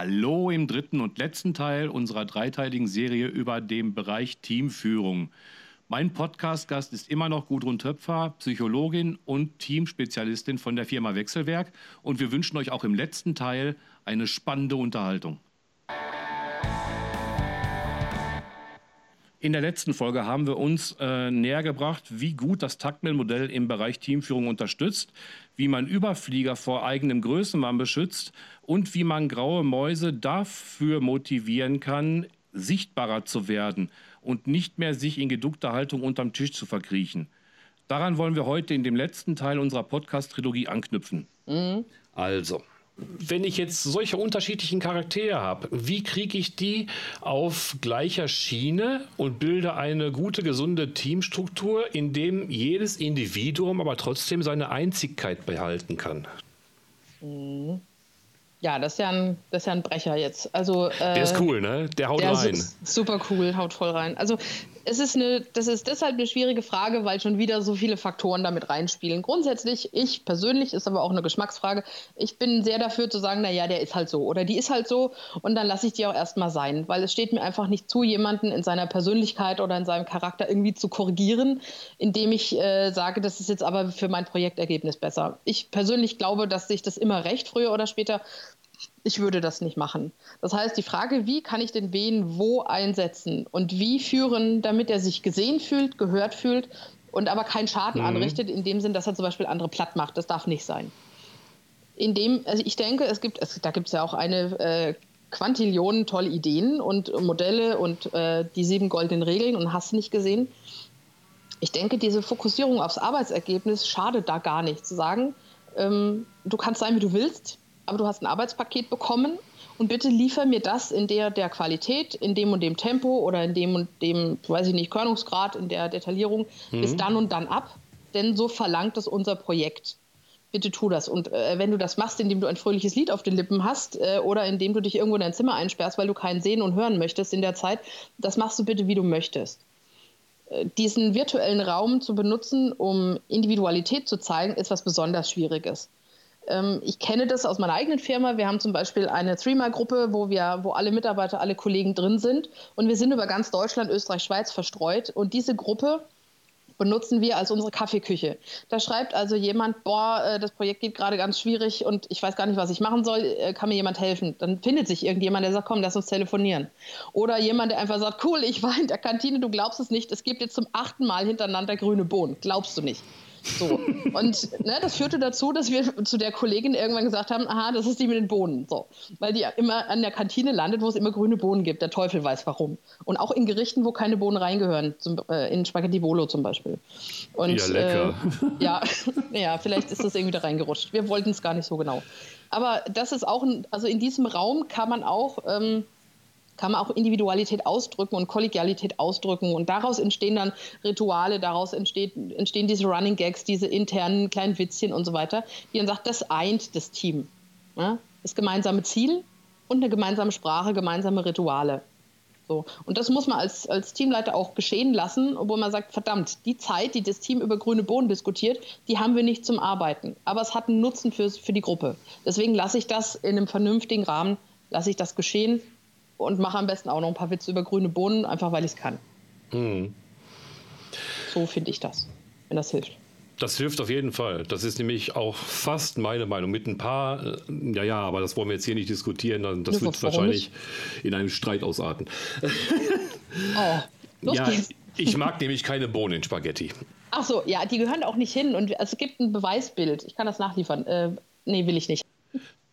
Hallo im dritten und letzten Teil unserer dreiteiligen Serie über den Bereich Teamführung. Mein Podcast-Gast ist immer noch Gudrun Töpfer, Psychologin und Teamspezialistin von der Firma Wechselwerk. Und wir wünschen euch auch im letzten Teil eine spannende Unterhaltung. In der letzten Folge haben wir uns äh, näher gebracht, wie gut das Taktmill-Modell im Bereich Teamführung unterstützt, wie man Überflieger vor eigenem Größenwahn beschützt und wie man graue Mäuse dafür motivieren kann, sichtbarer zu werden und nicht mehr sich in geduckter Haltung unterm Tisch zu verkriechen. Daran wollen wir heute in dem letzten Teil unserer Podcast-Trilogie anknüpfen. Mhm. Also, wenn ich jetzt solche unterschiedlichen Charaktere habe, wie kriege ich die auf gleicher Schiene und bilde eine gute, gesunde Teamstruktur, in dem jedes Individuum aber trotzdem seine Einzigkeit behalten kann? Mhm. Ja, das ist ja ein, das ist ja ein Brecher jetzt. Also, äh, der ist cool, ne? Der haut der rein. super cool, haut voll rein. Also es ist eine, das ist deshalb eine schwierige Frage, weil schon wieder so viele Faktoren damit reinspielen. Grundsätzlich, ich persönlich, ist aber auch eine Geschmacksfrage, ich bin sehr dafür zu sagen, naja, der ist halt so oder die ist halt so und dann lasse ich die auch erstmal sein, weil es steht mir einfach nicht zu, jemanden in seiner Persönlichkeit oder in seinem Charakter irgendwie zu korrigieren, indem ich äh, sage, das ist jetzt aber für mein Projektergebnis besser. Ich persönlich glaube, dass sich das immer recht, früher oder später, ich würde das nicht machen. Das heißt, die Frage, wie kann ich den Wen wo einsetzen und wie führen, damit er sich gesehen fühlt, gehört fühlt und aber keinen Schaden mhm. anrichtet, in dem Sinn, dass er zum Beispiel andere platt macht. Das darf nicht sein. In dem, also ich denke, es gibt, es, da gibt es ja auch eine äh, Quantillionen tolle Ideen und Modelle und äh, die sieben goldenen Regeln und hast nicht gesehen. Ich denke, diese Fokussierung aufs Arbeitsergebnis schadet da gar nicht. Zu sagen, ähm, du kannst sein, wie du willst, aber du hast ein Arbeitspaket bekommen und bitte liefer mir das in der, der Qualität, in dem und dem Tempo oder in dem und dem, weiß ich nicht, Körnungsgrad, in der Detaillierung mhm. bis dann und dann ab, denn so verlangt es unser Projekt. Bitte tu das. Und äh, wenn du das machst, indem du ein fröhliches Lied auf den Lippen hast äh, oder indem du dich irgendwo in dein Zimmer einsperrst, weil du keinen sehen und hören möchtest in der Zeit, das machst du bitte, wie du möchtest. Äh, diesen virtuellen Raum zu benutzen, um Individualität zu zeigen, ist was besonders Schwieriges. Ähm, ich kenne das aus meiner eigenen Firma. Wir haben zum Beispiel eine Threema-Gruppe, wo wir, wo alle Mitarbeiter, alle Kollegen drin sind. Und wir sind über ganz Deutschland, Österreich, Schweiz verstreut. Und diese Gruppe benutzen wir als unsere Kaffeeküche. Da schreibt also jemand, boah, äh, das Projekt geht gerade ganz schwierig und ich weiß gar nicht, was ich machen soll, äh, kann mir jemand helfen? Dann findet sich irgendjemand, der sagt, komm, lass uns telefonieren. Oder jemand, der einfach sagt, cool, ich war in der Kantine, du glaubst es nicht, es gibt jetzt zum achten Mal hintereinander grüne Bohnen. Glaubst du nicht? So. Und ne, das führte dazu, dass wir zu der Kollegin irgendwann gesagt haben, aha, das ist die mit den Bohnen. So. Weil die immer an der Kantine landet, wo es immer grüne Bohnen gibt. Der Teufel weiß warum. Und auch in Gerichten, wo keine Bohnen reingehören. Zum, äh, in Spaghetti Volo zum Beispiel. Und, ja, lecker. Äh, ja, ja, vielleicht ist das irgendwie da reingerutscht. Wir wollten es gar nicht so genau. Aber das ist auch, ein, also in diesem Raum kann man auch... Ähm, kann man auch Individualität ausdrücken und Kollegialität ausdrücken. Und daraus entstehen dann Rituale, daraus entsteht, entstehen diese Running Gags, diese internen kleinen Witzchen und so weiter, die dann sagt, das eint das Team. Ja? Das gemeinsame Ziel und eine gemeinsame Sprache, gemeinsame Rituale. So. Und das muss man als, als Teamleiter auch geschehen lassen, obwohl man sagt, verdammt, die Zeit, die das Team über grüne Bohnen diskutiert, die haben wir nicht zum Arbeiten. Aber es hat einen Nutzen für, für die Gruppe. Deswegen lasse ich das in einem vernünftigen Rahmen, lasse ich das geschehen und mache am besten auch noch ein paar Witze über grüne Bohnen, einfach weil ich es kann. Mhm. So finde ich das, wenn das hilft. Das hilft auf jeden Fall. Das ist nämlich auch fast meine Meinung. Mit ein paar, äh, ja, ja, aber das wollen wir jetzt hier nicht diskutieren. Das ja, wird wahrscheinlich nicht? in einem Streit ausarten. Oh, los ja, geht's. Ich mag nämlich keine Bohnen in Spaghetti. Ach so, ja, die gehören auch nicht hin. Und es gibt ein Beweisbild. Ich kann das nachliefern. Äh, nee, will ich nicht.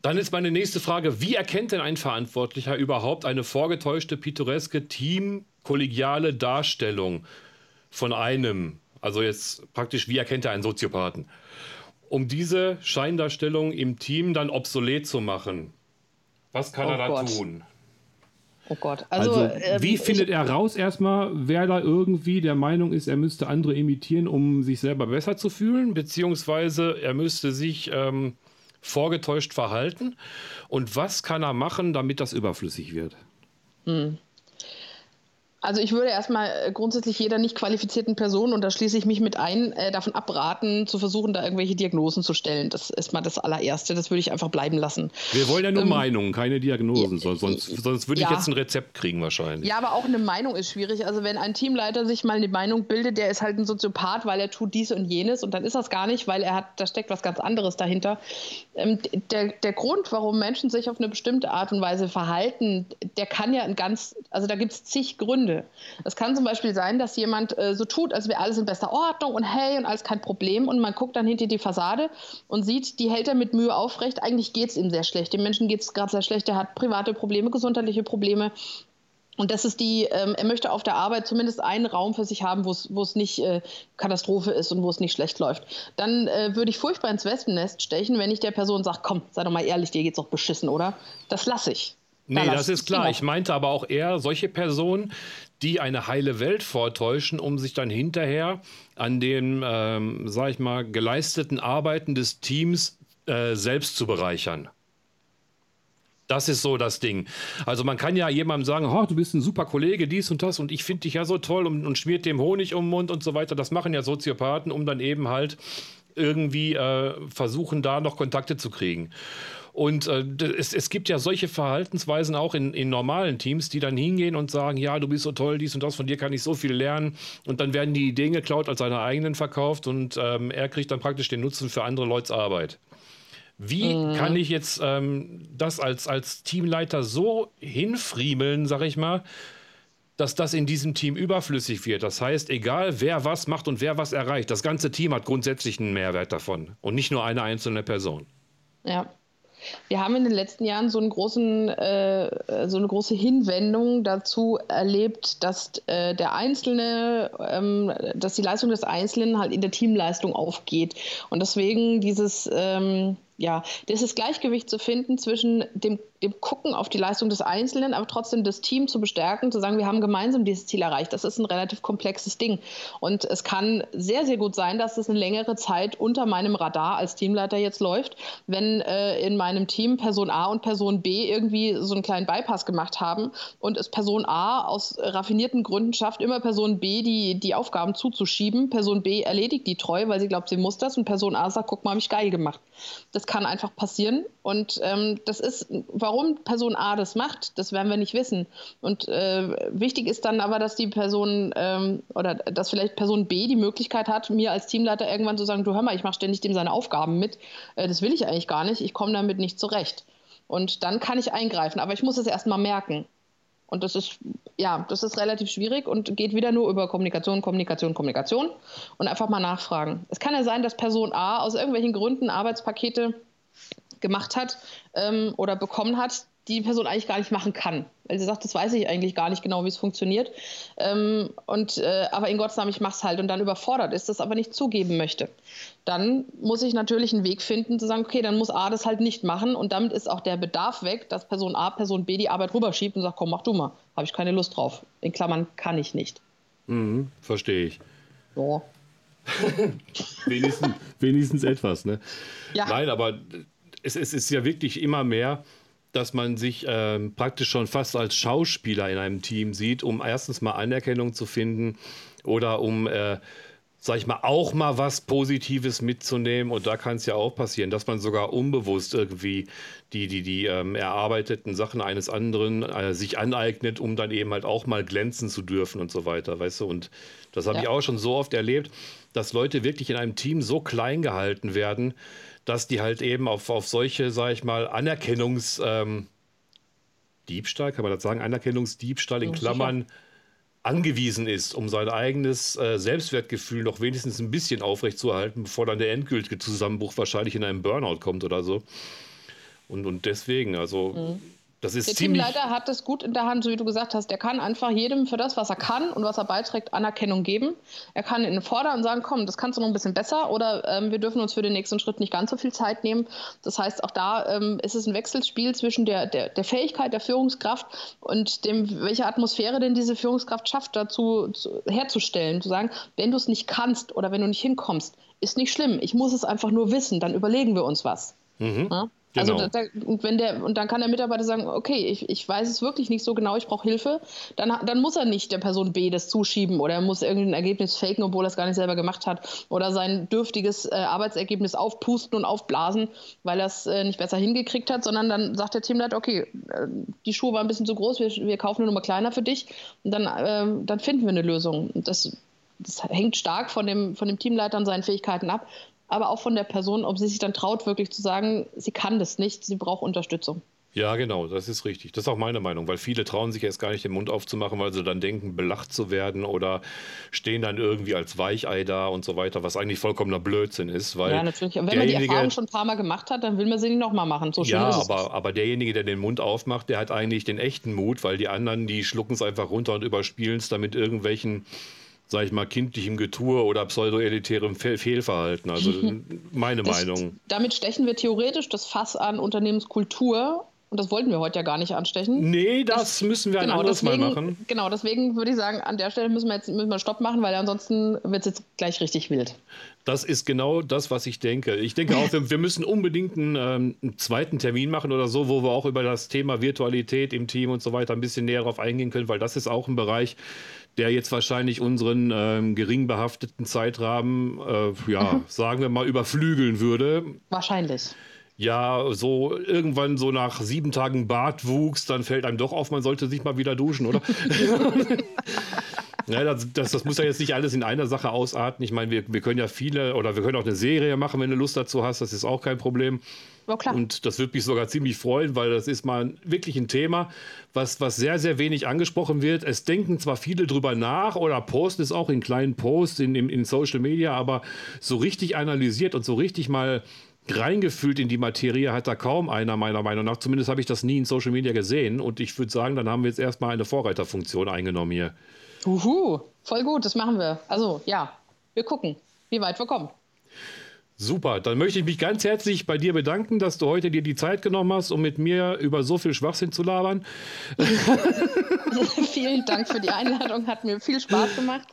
Dann ist meine nächste Frage, wie erkennt denn ein Verantwortlicher überhaupt eine vorgetäuschte, pittoreske, teamkollegiale Darstellung von einem? Also jetzt praktisch, wie erkennt er einen Soziopathen? Um diese Scheindarstellung im Team dann obsolet zu machen, was kann oh er da Gott. tun? Oh Gott. Also, also ähm, wie findet er raus erstmal, wer da irgendwie der Meinung ist, er müsste andere imitieren, um sich selber besser zu fühlen? Beziehungsweise er müsste sich ähm, vorgetäuscht verhalten? Und was kann er machen, damit das überflüssig wird? Hm. Also ich würde erstmal äh, grundsätzlich jeder nicht qualifizierten Person, und da schließe ich mich mit ein, äh, davon abraten, zu versuchen, da irgendwelche Diagnosen zu stellen. Das ist mal das allererste. Das würde ich einfach bleiben lassen. Wir wollen ja nur ähm, Meinungen, keine Diagnosen. Ja, sonst, sonst würde ich jetzt ein Rezept kriegen wahrscheinlich. Ja, aber auch eine Meinung ist schwierig. Also wenn ein Teamleiter sich mal eine Meinung bildet, der ist halt ein Soziopath, weil er tut dies und jenes und dann ist das gar nicht, weil er hat, da steckt was ganz anderes dahinter. Ähm, der, der Grund, warum Menschen sich auf eine bestimmte Art und Weise verhalten, der kann ja ein ganz, also da gibt es zig Gründe. Es kann zum Beispiel sein, dass jemand äh, so tut, als wäre alles in bester Ordnung und hey und alles kein Problem und man guckt dann hinter die Fassade und sieht, die hält er mit Mühe aufrecht. Eigentlich geht es ihm sehr schlecht. Dem Menschen geht es gerade sehr schlecht. Er hat private Probleme, gesundheitliche Probleme. Und das ist die, ähm, er möchte auf der Arbeit zumindest einen Raum für sich haben, wo es nicht äh, Katastrophe ist und wo es nicht schlecht läuft. Dann äh, würde ich furchtbar ins Wespennest stechen, wenn ich der Person sage, komm, sei doch mal ehrlich, dir geht's doch beschissen, oder? Das lasse ich. Nee, das ist klar. Ich meinte aber auch eher solche Personen, die eine heile Welt vortäuschen, um sich dann hinterher an den, ähm, sag ich mal, geleisteten Arbeiten des Teams äh, selbst zu bereichern. Das ist so das Ding. Also man kann ja jemandem sagen, oh, du bist ein super Kollege, dies und das und ich finde dich ja so toll und, und, schmiert dem Honig um den Mund und so weiter. Das machen ja Soziopathen, um dann eben halt irgendwie äh, versuchen, da noch Kontakte zu kriegen. Und äh, es, es gibt ja solche Verhaltensweisen auch in, in normalen Teams, die dann hingehen und sagen, ja, du bist so toll, dies und das, von dir kann ich so viel lernen. Und dann werden die Ideen geklaut, als seine eigenen verkauft und ähm, er kriegt dann praktisch den Nutzen für andere Leute's Arbeit. Wie mhm. kann ich jetzt ähm, das als, als Teamleiter so hinfriemeln, sag ich mal, dass das in diesem Team überflüssig wird. Das heißt, egal wer was macht und wer was erreicht, das ganze Team hat grundsätzlich einen Mehrwert davon und nicht nur eine einzelne Person. Ja, wir haben in den letzten Jahren so, großen, äh, so eine große Hinwendung dazu erlebt, dass äh, der Einzelne, ähm, dass die Leistung des Einzelnen halt in der Teamleistung aufgeht. Und deswegen dieses, ähm, ja, dieses Gleichgewicht zu finden zwischen dem dem Gucken auf die Leistung des Einzelnen, aber trotzdem das Team zu bestärken, zu sagen, wir haben gemeinsam dieses Ziel erreicht. Das ist ein relativ komplexes Ding. Und es kann sehr, sehr gut sein, dass es eine längere Zeit unter meinem Radar als Teamleiter jetzt läuft, wenn äh, in meinem Team Person A und Person B irgendwie so einen kleinen Bypass gemacht haben und es Person A aus raffinierten Gründen schafft, immer Person B die, die Aufgaben zuzuschieben. Person B erledigt die treu, weil sie glaubt, sie muss das und Person A sagt, guck mal, habe ich geil gemacht. Das kann einfach passieren und ähm, das ist, warum Person A das macht, das werden wir nicht wissen. Und äh, wichtig ist dann aber, dass die Person ähm, oder dass vielleicht Person B die Möglichkeit hat, mir als Teamleiter irgendwann zu sagen, du hör mal, ich mache ständig dem seine Aufgaben mit. Äh, das will ich eigentlich gar nicht. Ich komme damit nicht zurecht. Und dann kann ich eingreifen, aber ich muss es erst mal merken. Und das ist, ja, das ist relativ schwierig und geht wieder nur über Kommunikation, Kommunikation, Kommunikation und einfach mal nachfragen. Es kann ja sein, dass Person A aus irgendwelchen Gründen Arbeitspakete gemacht hat ähm, oder bekommen hat, die, Person eigentlich gar nicht machen kann. Weil sie sagt, das weiß ich eigentlich gar nicht genau, wie es funktioniert. Ähm, und, äh, aber in Gottes Namen, ich mache es halt und dann überfordert ist, das aber nicht zugeben möchte. Dann muss ich natürlich einen Weg finden, zu sagen, okay, dann muss A das halt nicht machen und damit ist auch der Bedarf weg, dass Person A, Person B die Arbeit rüberschiebt und sagt, komm, mach du mal, habe ich keine Lust drauf. In Klammern kann ich nicht. Mhm, verstehe ich. So. wenigstens, wenigstens etwas, ne? Ja. Nein, aber es, es ist ja wirklich immer mehr, dass man sich ähm, praktisch schon fast als Schauspieler in einem Team sieht, um erstens mal Anerkennung zu finden oder um, äh, sag ich mal, auch mal was Positives mitzunehmen. Und da kann es ja auch passieren, dass man sogar unbewusst irgendwie die, die, die ähm, erarbeiteten Sachen eines anderen äh, sich aneignet, um dann eben halt auch mal glänzen zu dürfen und so weiter, weißt du? Und das habe ja. ich auch schon so oft erlebt, dass Leute wirklich in einem Team so klein gehalten werden, dass die halt eben auf, auf solche, sag ich mal, Anerkennungsdiebstahl, ähm, kann man das sagen, Anerkennungsdiebstahl in Klammern angewiesen ist, um sein eigenes äh, Selbstwertgefühl noch wenigstens ein bisschen aufrechtzuerhalten, bevor dann der endgültige Zusammenbruch wahrscheinlich in einem Burnout kommt oder so. Und, und deswegen, also mhm. Das ist der Teamleiter hat das gut in der Hand, so wie du gesagt hast. Der kann einfach jedem für das, was er kann und was er beiträgt, Anerkennung geben. Er kann ihn fordern und sagen, komm, das kannst du noch ein bisschen besser oder ähm, wir dürfen uns für den nächsten Schritt nicht ganz so viel Zeit nehmen. Das heißt, auch da ähm, ist es ein Wechselspiel zwischen der, der, der, Fähigkeit der Führungskraft und dem, welche Atmosphäre denn diese Führungskraft schafft, dazu zu, herzustellen. Zu sagen, wenn du es nicht kannst oder wenn du nicht hinkommst, ist nicht schlimm. Ich muss es einfach nur wissen, dann überlegen wir uns was. Mhm. Ja? Also genau. Also da, und wenn der und dann kann der Mitarbeiter sagen, okay, ich, ich weiß es wirklich nicht so genau, ich brauche Hilfe, dann, dann muss er nicht der Person B das zuschieben oder er muss irgendein Ergebnis faken, obwohl er es gar nicht selber gemacht hat oder sein dürftiges äh, Arbeitsergebnis aufpusten und aufblasen, weil er es äh, nicht besser hingekriegt hat, sondern dann sagt der Teamleiter, okay, äh, die Schuhe waren ein bisschen zu groß, wir, wir kaufen eine Nummer kleiner für dich und dann, ähm, dann finden wir eine Lösung. Das, das hängt stark von dem, von dem Teamleiter und seinen Fähigkeiten ab aber auch von der Person, ob sie sich dann traut, wirklich zu sagen, sie kann das nicht, sie braucht Unterstützung. Ja, genau, das ist richtig. Das ist auch meine Meinung, weil viele trauen sich erst gar nicht den Mund aufzumachen, weil sie dann denken, belacht zu werden oder stehen dann irgendwie als Weichei da und so weiter, was eigentlich vollkommener Blödsinn ist. Weil ja, natürlich. Und wenn man die Erfahrung schon ein paar Mal gemacht hat, dann will man sie nicht nochmal machen. So ja, aber, aber derjenige, der den Mund aufmacht, der hat eigentlich den echten Mut, weil die anderen, die schlucken es einfach runter und überspielen es damit irgendwelchen sage ich mal, kindlichem Getue oder pseudoelitärem Fehl Fehlverhalten. Also meine das, Meinung. Damit stechen wir theoretisch das Fass an Unternehmenskultur. Und das wollten wir heute ja gar nicht anstechen. Nee, das, das müssen wir ein genau, anderes deswegen, Mal machen. Genau, deswegen würde ich sagen, an der Stelle müssen wir jetzt müssen wir Stopp machen, weil ansonsten wird es jetzt gleich richtig wild. Das ist genau das, was ich denke. Ich denke auch, wir, wir müssen unbedingt einen, ähm, einen, zweiten Termin machen oder so, wo wir auch über das Thema Virtualität im Team und so weiter ein bisschen näher drauf eingehen können, weil das ist auch ein Bereich, der jetzt wahrscheinlich unseren ähm, gering behafteten Zeitrahmen, äh, ja, mhm. sagen wir mal, überflügeln würde. Wahrscheinlich. Ja, so irgendwann so nach sieben Tagen Bartwuchs, dann fällt einem doch auf, man sollte sich mal wieder duschen, oder? Ja, das, das, das, muss ja jetzt nicht alles in einer Sache ausarten. Ich meine, wir, wir können ja viele oder wir können auch eine Serie machen, wenn du Lust dazu hast. Das ist auch kein Problem. Ja, klar. Und das würde mich sogar ziemlich freuen, weil das ist mal wirklich ein Thema, was, was sehr, sehr wenig angesprochen wird. Es denken zwar viele drüber nach oder posten es auch in kleinen Posts in, in, in Social Media, aber so richtig analysiert und so richtig mal reingefühlt in die Materie hat da kaum einer, meiner Meinung nach. Zumindest habe ich das nie in Social Media gesehen. Und ich würde sagen, dann haben wir jetzt erstmal eine Vorreiterfunktion eingenommen hier. Uhu, voll gut, das machen wir. Also ja, wir gucken, wie weit wir kommen. Super, dann möchte ich mich ganz herzlich bei dir bedanken, dass du heute dir die Zeit genommen hast, um mit mir über so viel Schwachsinn zu labern. Vielen Dank für die Einladung, hat mir viel Spaß gemacht.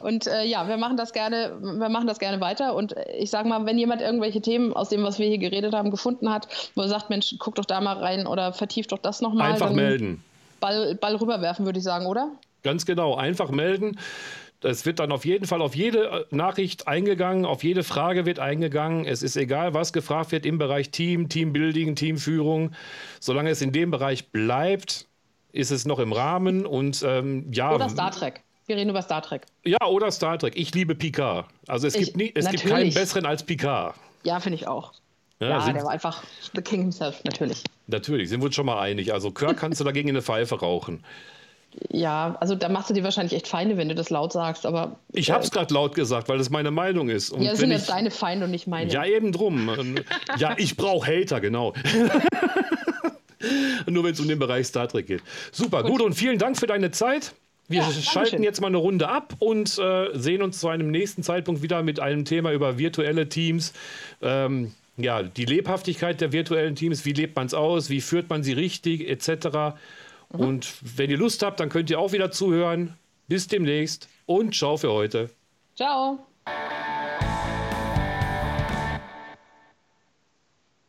Und äh, ja, wir machen das gerne, wir machen das gerne weiter. Und ich sage mal, wenn jemand irgendwelche Themen aus dem, was wir hier geredet haben, gefunden hat, wo er sagt, Mensch, guck doch da mal rein oder vertief doch das nochmal. Einfach melden. Ball, Ball rüberwerfen, würde ich sagen, oder? Ganz genau, einfach melden. Es wird dann auf jeden Fall auf jede äh, Nachricht eingegangen, auf jede Frage wird eingegangen. Es ist egal, was gefragt wird im Bereich Team, Teambuilding, Teamführung. Solange es in dem Bereich bleibt, ist es noch im Rahmen und ähm, ja. Oder Star Trek. Wir reden über Star Trek. Ja, oder Star Trek. Ich liebe Picard. Also es, ich, gibt, nie, es gibt keinen besseren als Picard. Ja, finde ich auch. Ja, ja der war einfach The King himself, natürlich. Natürlich, sind wir uns schon mal einig. Also Kirk kannst du dagegen in eine Pfeife rauchen. Ja, also da machst du dir wahrscheinlich echt Feinde, wenn du das laut sagst, aber. Ich habe es gerade laut gesagt, weil das meine Meinung ist. Und ja, das sind jetzt deine Feinde und nicht meine. Ja, eben drum. ja, ich brauche Hater, genau. Nur wenn es um den Bereich Star Trek geht. Super, gut. gut und vielen Dank für deine Zeit. Wir ja, schalten jetzt mal eine Runde ab und äh, sehen uns zu einem nächsten Zeitpunkt wieder mit einem Thema über virtuelle Teams. Ähm, ja, die Lebhaftigkeit der virtuellen Teams, wie lebt man es aus, wie führt man sie richtig, etc. Mhm. Und wenn ihr Lust habt, dann könnt ihr auch wieder zuhören. Bis demnächst und ciao für heute. Ciao.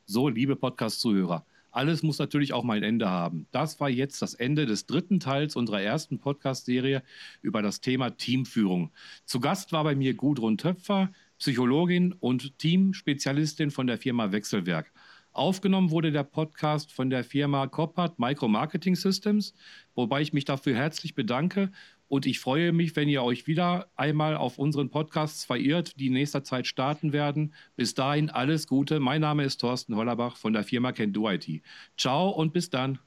So, liebe Podcast-Zuhörer, alles muss natürlich auch mal ein Ende haben. Das war jetzt das Ende des dritten Teils unserer ersten Podcast-Serie über das Thema Teamführung. Zu Gast war bei mir Gudrun Töpfer, Psychologin und Teamspezialistin von der Firma Wechselwerk. Aufgenommen wurde der Podcast von der Firma Coppert Micro Marketing Systems, wobei ich mich dafür herzlich bedanke und ich freue mich, wenn ihr euch wieder einmal auf unseren Podcasts verirrt, die in nächster Zeit starten werden. Bis dahin alles Gute. Mein Name ist Thorsten Hollerbach von der Firma Can Do IT. Ciao und bis dann.